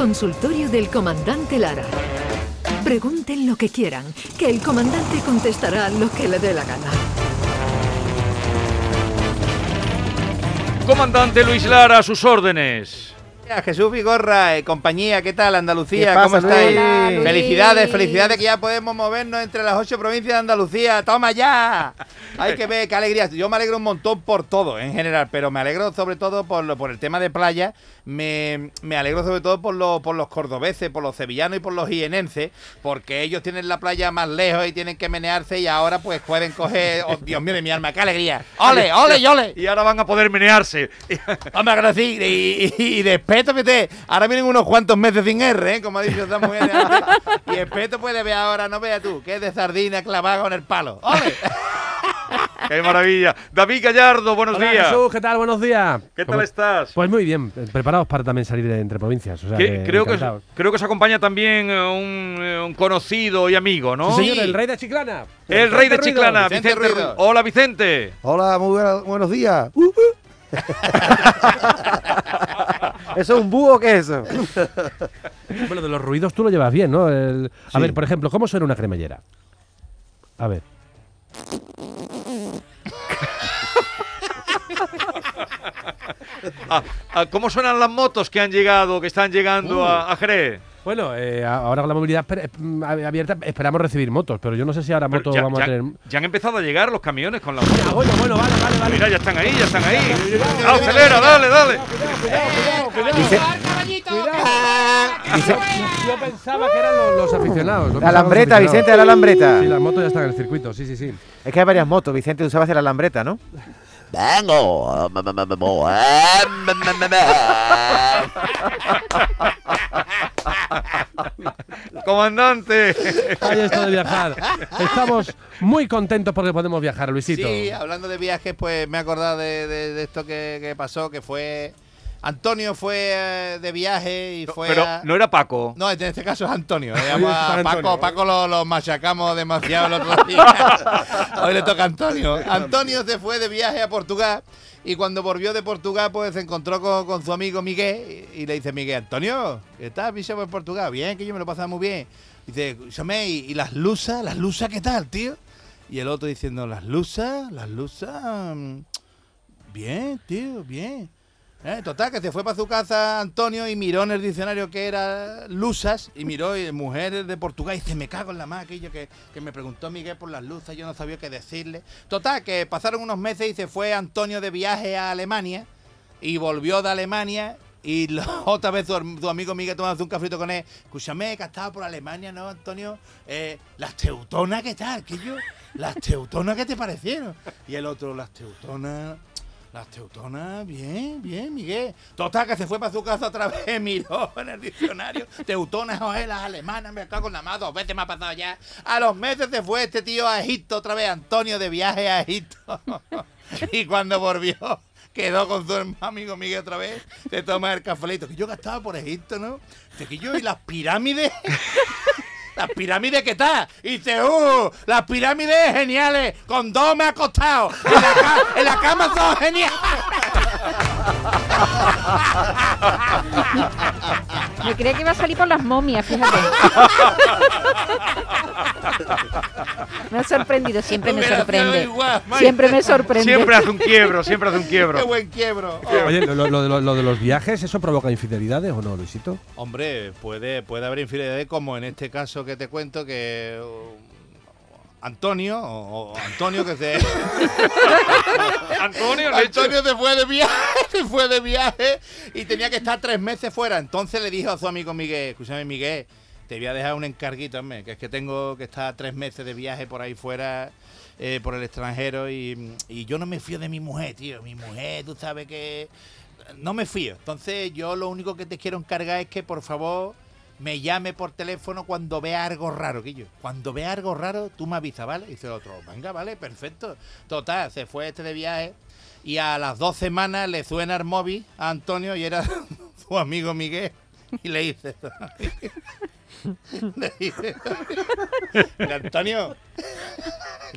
Consultorio del Comandante Lara. Pregunten lo que quieran, que el comandante contestará lo que le dé la gana. Comandante Luis Lara, a sus órdenes. Jesús Vigorra, eh, compañía, ¿qué tal Andalucía? ¿Qué pasa, ¿Cómo estáis? Luis? Hola, Luis. Felicidades, felicidades que ya podemos movernos entre las ocho provincias de Andalucía. ¡Toma ya! Hay que ver qué alegría. Yo me alegro un montón por todo en general, pero me alegro sobre todo por, lo- por el tema de playa. Me, me alegro sobre todo por, los por los cordobeses, por los sevillanos y por los jienenses, porque ellos tienen la playa más lejos y tienen que menearse y ahora pues pueden coger... Oh, Dios mío de mi alma, qué alegría. ¡Ole, ole ole! Y ahora van a poder menearse. Que sí, y, y, y de espeto, fíjate, ahora vienen unos cuantos meses sin R, ¿eh? como ha dicho esta mujer. Y espeto puede ver ahora, no vea tú, que es de sardina clavada con el palo. ¡Ole! ¡Qué maravilla! David Gallardo, buenos Hola, días. Jesús, ¿qué tal? Buenos días. ¿Qué tal ¿Cómo- estás? Pues muy bien, eh, preparados para también salir de entre provincias. O sea, Que- que creo, que, creo que se acompaña también eh, un, eh, un conocido y amigo, ¿no? Sí, señor, Sí. el rey de Chiclana. El rey de Ruido. Chiclana, Vicente Vicente. Ruido. Hola, Vicente. Hola, muy buena- buenos días. Uh, uh. ¿Eso es un búho o qué es eso? Bueno, de los ruidos tú lo llevas bien, ¿no? El- A Sí. ver, por ejemplo, ¿cómo suena una cremallera? A ver. Ah, ah, ¿Cómo suenan las motos que han llegado, que están llegando Uh. a, a Jerez? Bueno, eh, ahora con la movilidad eh, mm, abierta esperamos recibir motos, pero yo no sé si ahora motos ya, vamos ya- a tener. ya han empezado a llegar los camiones con las Ah, motos. bueno, bueno, vale, vale, vale. Mira, ya están ahí, ya están ahí. Acelera, dale, dale. Dice- Yo pensaba que eran los, los aficionados. ¿no? La alambreta, aficionados. Vicente, la alambreta. Sí, las motos ya están en el circuito, sí, sí, sí. Es que hay varias motos, Vicente, usabas la alambreta, ¿no? Comandante. Ahí esto de viajar. Estamos muy contentos porque podemos viajar, Luisito. Sí, hablando de viajes, pues me he acordado de, de- de esto que, que pasó, que fue... Antonio fue eh, de viaje y fue Pero a- no era Paco. No, en este caso es Antonio. Le llamo a San Paco. Paco lo, lo machacamos demasiado el otro día. Hoy le toca a Antonio. Antonio se fue de viaje a Portugal y cuando volvió de Portugal pues se encontró con, con su amigo Miguel y, y le dice Miguel, Antonio, ¿qué tal, bicho, por Portugal? Bien, que yo me lo pasaba muy bien. Dice, ¿y, y las lusas? ¿Las lusas qué tal, tío? Y el otro diciendo, ¿las lusas? ¿Las lusas? mm, Bien, tío, bien. Eh, total, que se fue para su casa Antonio y miró en el diccionario que era lusas y miró y mujeres de Portugal y dice, me cago en la más aquello que, que me preguntó Miguel por las lusas, yo no sabía qué decirle. Total, que pasaron unos meses y se fue Antonio de viaje a Alemania y volvió de Alemania y otra vez tu, tu amigo Miguel tomando un cafrito con él. Escúchame, que has estado por Alemania, ¿no, Antonio? Eh, las teutonas, ¿qué tal, yo Las teutonas, ¿qué te parecieron? Y el otro, las teutonas... Las teutonas, bien, bien, Miguel. Total, que se fue para su casa otra vez, miró en el diccionario. Teutonas, oye, las alemanas, me cago en la más, dos veces me ha pasado ya. A los meses se fue este tío a Egipto otra vez, Antonio de viaje a Egipto. y cuando volvió, quedó con su amigo Miguel otra vez, se toma el cafelito. Que yo gastaba por Egipto, ¿no? Que yo y las pirámides. ¿Las pirámides qué tal? Y dice, ¡uh! Las pirámides geniales, con dos me ha costado. En la, ca- en la cama son geniales. Me creía que iba a salir por las momias, fíjate. me ha sorprendido, siempre me sorprende. igual. Siempre me sorprende. Siempre hace un quiebro, siempre hace un ¡Qué quiebro. buen quiebro! Oh. Oye, lo, lo- lo- lo de los viajes, ¿eso provoca infidelidades o no, Luisito? Hombre, puede, puede haber infidelidades como en este caso que te cuento que uh, Antonio, o, o Antonio que se... Antonio, Antonio se fue de viaje, se fue de viaje y tenía que estar tres meses fuera. Entonces le dijo a su amigo Miguel, escúchame Miguel, te voy a dejar un encarguito, hombre, que es que tengo que estar tres meses de viaje por ahí fuera, eh, por el extranjero y, y yo no me fío de mi mujer, tío. Mi mujer, tú sabes que no me fío. Entonces yo lo único que te quiero encargar es que por favor me llame por teléfono cuando vea algo raro, Quillo. Cuando vea algo raro, tú me avisas, ¿vale? Y dice otro, venga, vale, perfecto. Total, se fue este de viaje y a las dos semanas le suena el móvil a Antonio y era su amigo Miguel. Y le dice, le dice, "Mira, Antonio,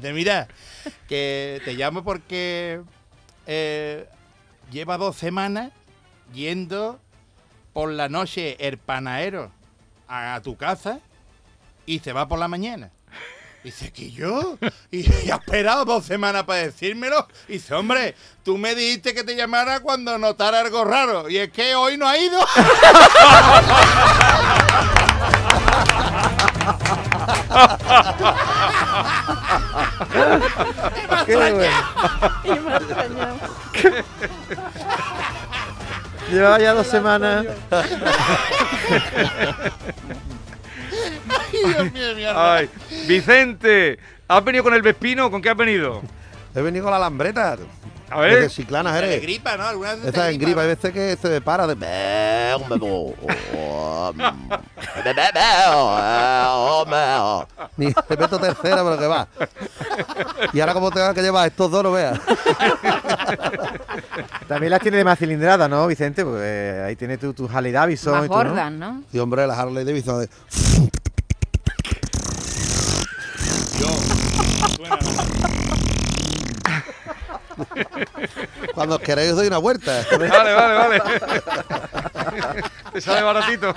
te mira, que te llamo porque eh, lleva dos semanas yendo por la noche el panadero a, tu casa y se va por la mañana. Dice, ¿que yo? Y, y ha esperado dos semanas para decírmelo. Y dice, hombre, tú me dijiste que te llamara cuando notara algo raro. Y es que hoy no ha ido. Qué bueno. Y me ha extrañado. Llevaba ya dos semanas. Ay, Dios mío, mierda. Ay, Vicente, ¿has venido con el Vespino? ¿Con qué has venido? He venido con la lambreta. A ver. Chiclana, De eres. gripa, ¿no? Algunas veces en gripa, hay veces que se para de. Ni tercera, pero que va. Y ahora, como que llevar estos dos, no veas. También las tiene de más cilindrada, ¿no, Vicente? Porque eh, ahí tiene tu, tu Harley Davidson Más y tú, ¿no? gordas, ¿no? Y hombre, la Harley Davidson de. Yo. Suena, ¿no? Cuando os queréis, os doy una vuelta. Vale, vale, vale. Te sale baratito.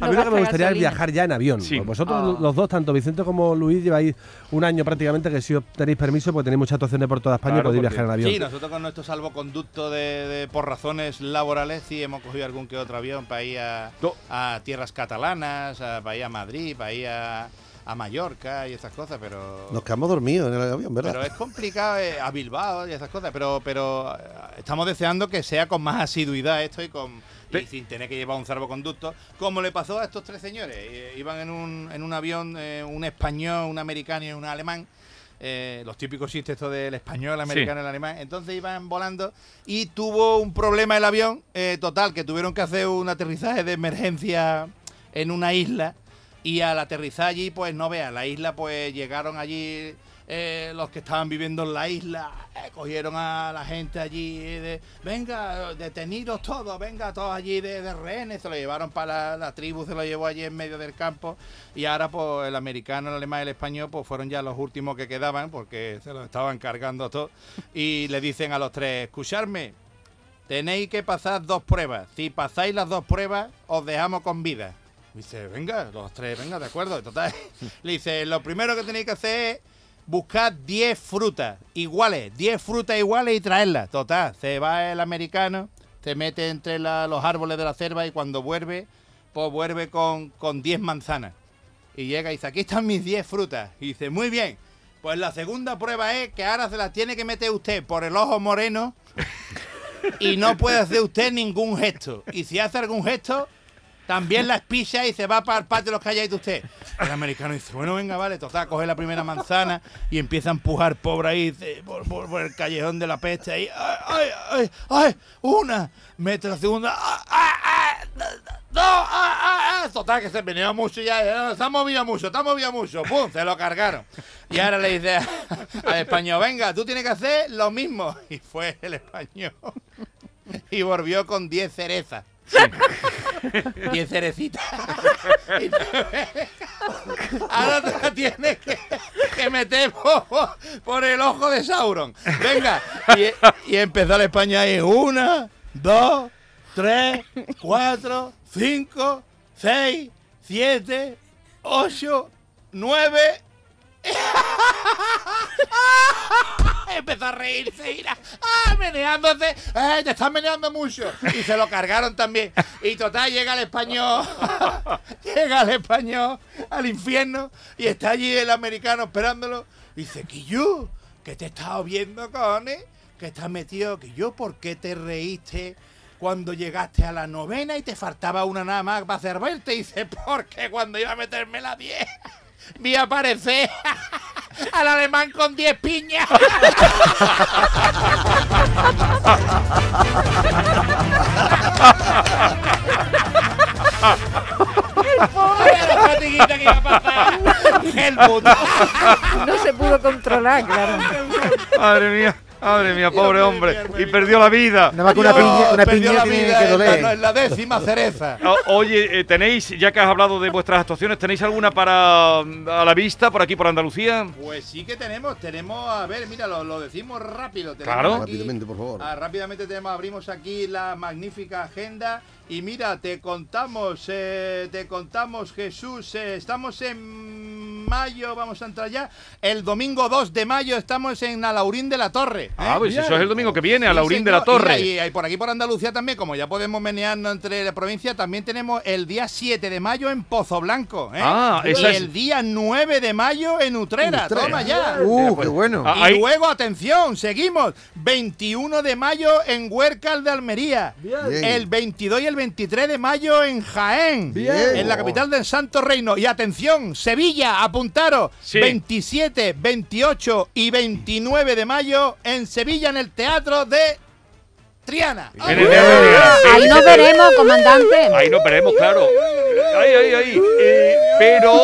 A mí lo que me gustaría es viajar ya en avión. Sí. Vosotros Ah. los dos, tanto Vicente como Luis, lleváis un año prácticamente que si os tenéis permiso, porque tenéis muchas actuaciones por toda España Claro, podéis porque- viajar en avión. Sí, nosotros con nuestro salvoconducto de, de- por razones laborales sí hemos cogido algún que otro avión para ir a, No. a tierras catalanas, a- para ir a Madrid, para ir a, a Mallorca y esas cosas, pero Nos quedamos dormidos en el avión, ¿verdad? pero es complicado eh, a Bilbao y esas cosas, pero pero eh, estamos deseando que sea con más asiduidad esto y con y sin tener que llevar un salvoconducto, como le pasó a estos tres señores. Eh, iban en un, en un avión, eh, un español, un americano y un alemán. eh, los típicos chistes estos del español, el americano y el alemán. Entonces iban volando y tuvo un problema el avión, eh, total, que tuvieron que hacer un aterrizaje de emergencia en una isla. Y al aterrizar allí, pues no vean, la isla, pues llegaron allí eh, los que estaban viviendo en la isla, eh, cogieron a la gente allí, eh, de, venga, detenidos todos, venga, todos allí de, rehenes, se lo llevaron para la, tribu, se lo llevó allí en medio del campo, y ahora pues el americano, el alemán y el español, pues fueron ya los últimos que quedaban, porque se los estaban cargando todo, y le dicen a los tres, escucharme, tenéis que pasar dos pruebas, si pasáis las dos pruebas, os dejamos con vida. Dice, venga, los tres, venga, de acuerdo. Total, le dice, lo primero que tenéis que hacer es buscar 10 frutas iguales, 10 frutas iguales y traerlas. Total, se va el americano, se mete entre los árboles de la cerva y cuando vuelve, pues vuelve con, con 10 manzanas. Y llega y dice, aquí están mis 10 frutas. Y dice, muy bien, pues la segunda prueba es que ahora se las tiene que meter usted por el ojo moreno y no puede hacer usted ningún gesto. Y si hace algún gesto, también las pisa y se va para el patio de los calladito usted. El americano dice, bueno, venga, vale, total, coge la primera manzana y empieza a empujar pobre ahí por, el callejón de la peste ahí. ¡Ay, ay, ay! ay una! Mete la segunda. ¡Ay, ay, ay! Total, que se venía mucho ya. eh, Se ha movido mucho, se ha movido mucho. ¡Pum! Se lo cargaron. Y ahora le dice al español, venga, tú tienes que hacer lo mismo. Y fue el español. Y volvió con 10 cerezas. 10 cerecitas. Ahora te la tienes que, meter por, por el ojo de Sauron. Venga. Y, y empezó el español ahí. Una, dos, tres, cuatro, cinco, seis, siete, ocho, nueve. Empezó a reírse y ¡ah! meneándose. ¡Eh, te estás meneando mucho! Y se lo cargaron también. Y total, llega el español. llega el español al infierno y está allí el americano esperándolo. Y dice, yo, que te he viendo, cojones, que estás metido, que yo, ¿por qué te reíste? Cuando llegaste a la novena y te faltaba una nada más para servirte, y dice, porque cuando iba a meterme la 10, vi aparecer al alemán con 10 piñas. Era la fatiguita que iba a pasar. Helmut. No se pudo controlar, claro. Madre mía. Madre mía, pobre hombre. Y perdió la vida. Nada más que una piña, una perdió piña la tiene vida que doler. no, en la décima cereza. Oye, eh, tenéis, ya que has hablado de vuestras actuaciones, ¿tenéis alguna para mm, a la vista por aquí, por Andalucía? Pues sí que tenemos, tenemos, a ver, mira, lo, lo decimos rápido. tenemos Claro. aquí- Rápidamente, por favor. Ah, rápidamente tenemos, abrimos aquí la magnífica agenda y mira, te contamos, eh, te contamos Jesús, eh, estamos en mayo, vamos a entrar ya, el domingo 2 de mayo estamos en Alaurín de la Torre. ¿eh? Ah, pues eso es el domingo que viene, a Sí, Laurín de la. Torre. Y, por aquí por Andalucía también, como ya podemos menearnos entre la provincia, también tenemos el día 7 de mayo en Pozo Blanco. ¿eh? Ah, y es- el día 9 de mayo en Utrera. Utrera. Toma ya. Uh, pues, qué bueno. ah, Y ahí- luego, atención, seguimos. 21 de mayo en Huércal de Almería. Bien. El 22 y el 23 de mayo en Jaén. Bien. En la capital del Santo Reino. Y atención, Sevilla, apuntaros. Sí. 27, 28 y 29 de mayo en Sevilla, en el Teatro de Triana. En el Teatro de Triana. Ahí nos veremos, comandante. Ahí nos veremos, claro. Ahí, ahí, ahí. Eh, pero,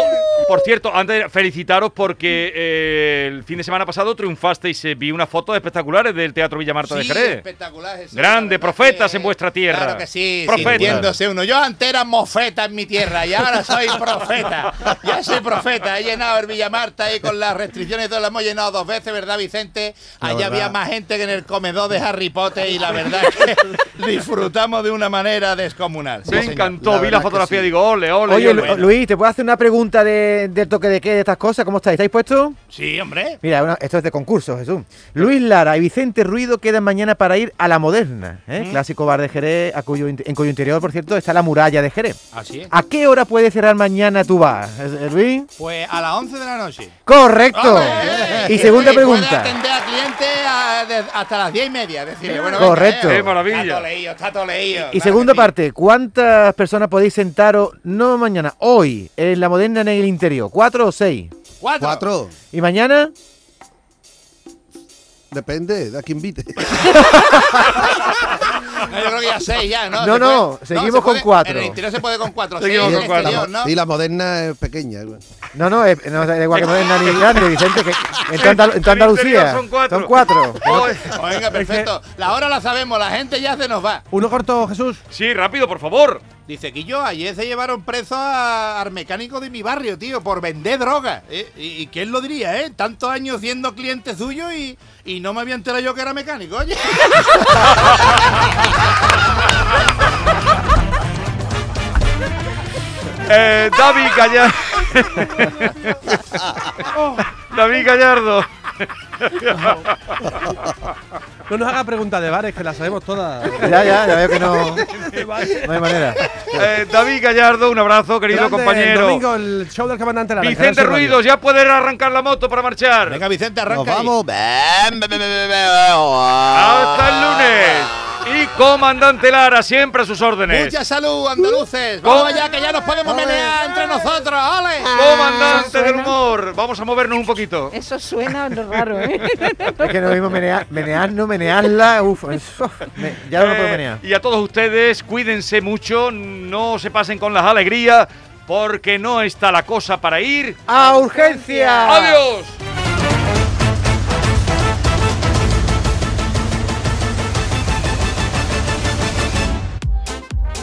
por cierto, antes de felicitaros porque eh, el fin de semana pasado triunfasteis. eh, vi unas fotos espectaculares del Teatro Villa Marta de Sí, Jerez. espectacular, Jesús, Grande, la verdad profetas que- en vuestra tierra. Claro que sí, Profetas. sintiéndose uno. Yo antes era mofeta en mi tierra y ahora soy profeta. Ya soy profeta. He llenado el Villa Marta y con las restricciones todo lo hemos llenado dos veces, ¿verdad, Vicente? Allá había más gente que en el comedor de Harry Potter y la verdad es que disfrutamos de una manera descomunal. Sí, Me señor. encantó, La vi la fotografía y sí. digo, ole, ole. Oye, ole. Luis, ¿te puedo hacer una pregunta de, del toque de qué, de estas cosas? ¿Cómo estáis? ¿Estáis puestos? Sí, hombre. Mira, esto es de concurso, Jesús. Luis Lara y Vicente Ruido quedan mañana para ir a La Moderna, ¿eh? clásico bar de Jerez, a cuyo, en cuyo interior, por cierto, está la muralla de Jerez. Así es. ¿A qué hora puede cerrar mañana tu bar, eh, Luis? Pues a las 11 de la noche. Correcto. ¡Hombre! Y segunda Puede pregunta. atender a clientes a- de- hasta las 10 y media. Decirle, bueno, Correcto. venga, eh, ¡Qué maravilla! Está todo leído, está todo leído. Y claro segunda parte, ¿cuántas personas podéis sentaros, no mañana, hoy, en la moderna en el interior? ¿Cuatro o seis? Cuatro. Cuatro. ¿Y mañana? Depende de a quién invite. No, yo creo que ya seis ya, ¿no? No, no, puede- seguimos se con puede- cuatro. En el interior se puede con cuatro. Seguimos seis con cuatro. exterior, ¿no? Y la moderna es pequeña. No, no, es, no da igual que moderna ni grande, Vicente, que en tu, Andal- Andalucía. son cuatro. Son cuatro. Pues venga, perfecto. La hora la sabemos, la gente ya se nos va. Uno corto, Jesús. Sí, rápido, por favor. Dice que yo ayer se llevaron preso a- al mecánico de mi barrio, tío, por vender droga. ¿eh? ¿Y, y quién lo diría, eh? Tantos años siendo cliente suyo y, y no me había enterado yo que era mecánico, oye. Eh, David Gallardo. David Gallardo. No nos haga preguntas de bares, que las sabemos todas. Ya, ya, ya veo que no, no hay manera. Eh, David Gallardo, un abrazo, querido Grande, El compañero. domingo, el show del comandante Lara. Vicente. Ruidos, ya puedes arrancar la moto para marchar. Venga, Vicente, arranca. Nos ahí. vamos. Hasta el lunes. Y comandante Lara, siempre a sus órdenes. Mucha salud, andaluces. Vamos allá, que ya nos podemos menear entre nosotros. ¡Ole! Comandante del humor. Vamos a movernos un poquito. Eso suena raro, ¿eh? Es que no mismo menear, menearnos, menearla, uf, me- ya no lo puedo Eh, menear. y a todos ustedes, cuídense mucho, no se pasen con las alegrías, porque no está la cosa para ir. ¡A urgencia! ¡Adiós!